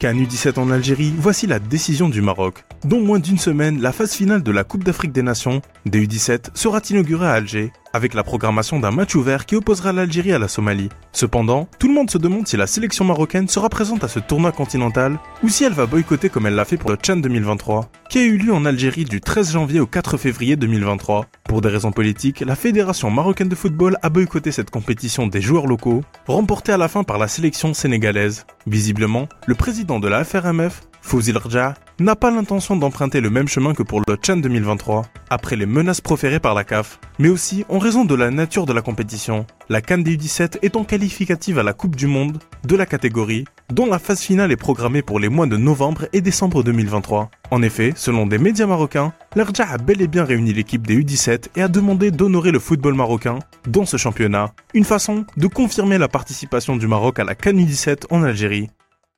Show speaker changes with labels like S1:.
S1: Can U17 en Algérie, voici la décision du Maroc. Dans moins d'une semaine, la phase finale de la Coupe d'Afrique des Nations des U17 sera inaugurée à Alger, avec la programmation d'un match ouvert qui opposera l'Algérie à la Somalie. Cependant, tout le monde se demande si la sélection marocaine sera présente à ce tournoi continental ou si elle va boycotter comme elle l'a fait pour le Tchad 2023, qui a eu lieu en Algérie du 13 janvier au 4 février 2023. Pour des raisons politiques, la Fédération marocaine de football a boycotté cette compétition des joueurs locaux, remportée à la fin par la sélection sénégalaise. Visiblement, le président de la FRMF, Fouzil Rja, n'a pas l'intention d'emprunter le même chemin que pour le Chan 2023, après les menaces proférées par la CAF, mais aussi en raison de la nature de la compétition, la Cannes des U17 étant qualificative à la Coupe du Monde de la catégorie, dont la phase finale est programmée pour les mois de novembre et décembre 2023. En effet, selon des médias marocains, l'Arja a bel et bien réuni l'équipe des U17 et a demandé d'honorer le football marocain dans ce championnat, une façon de confirmer la participation du Maroc à la Cannes U17 en Algérie.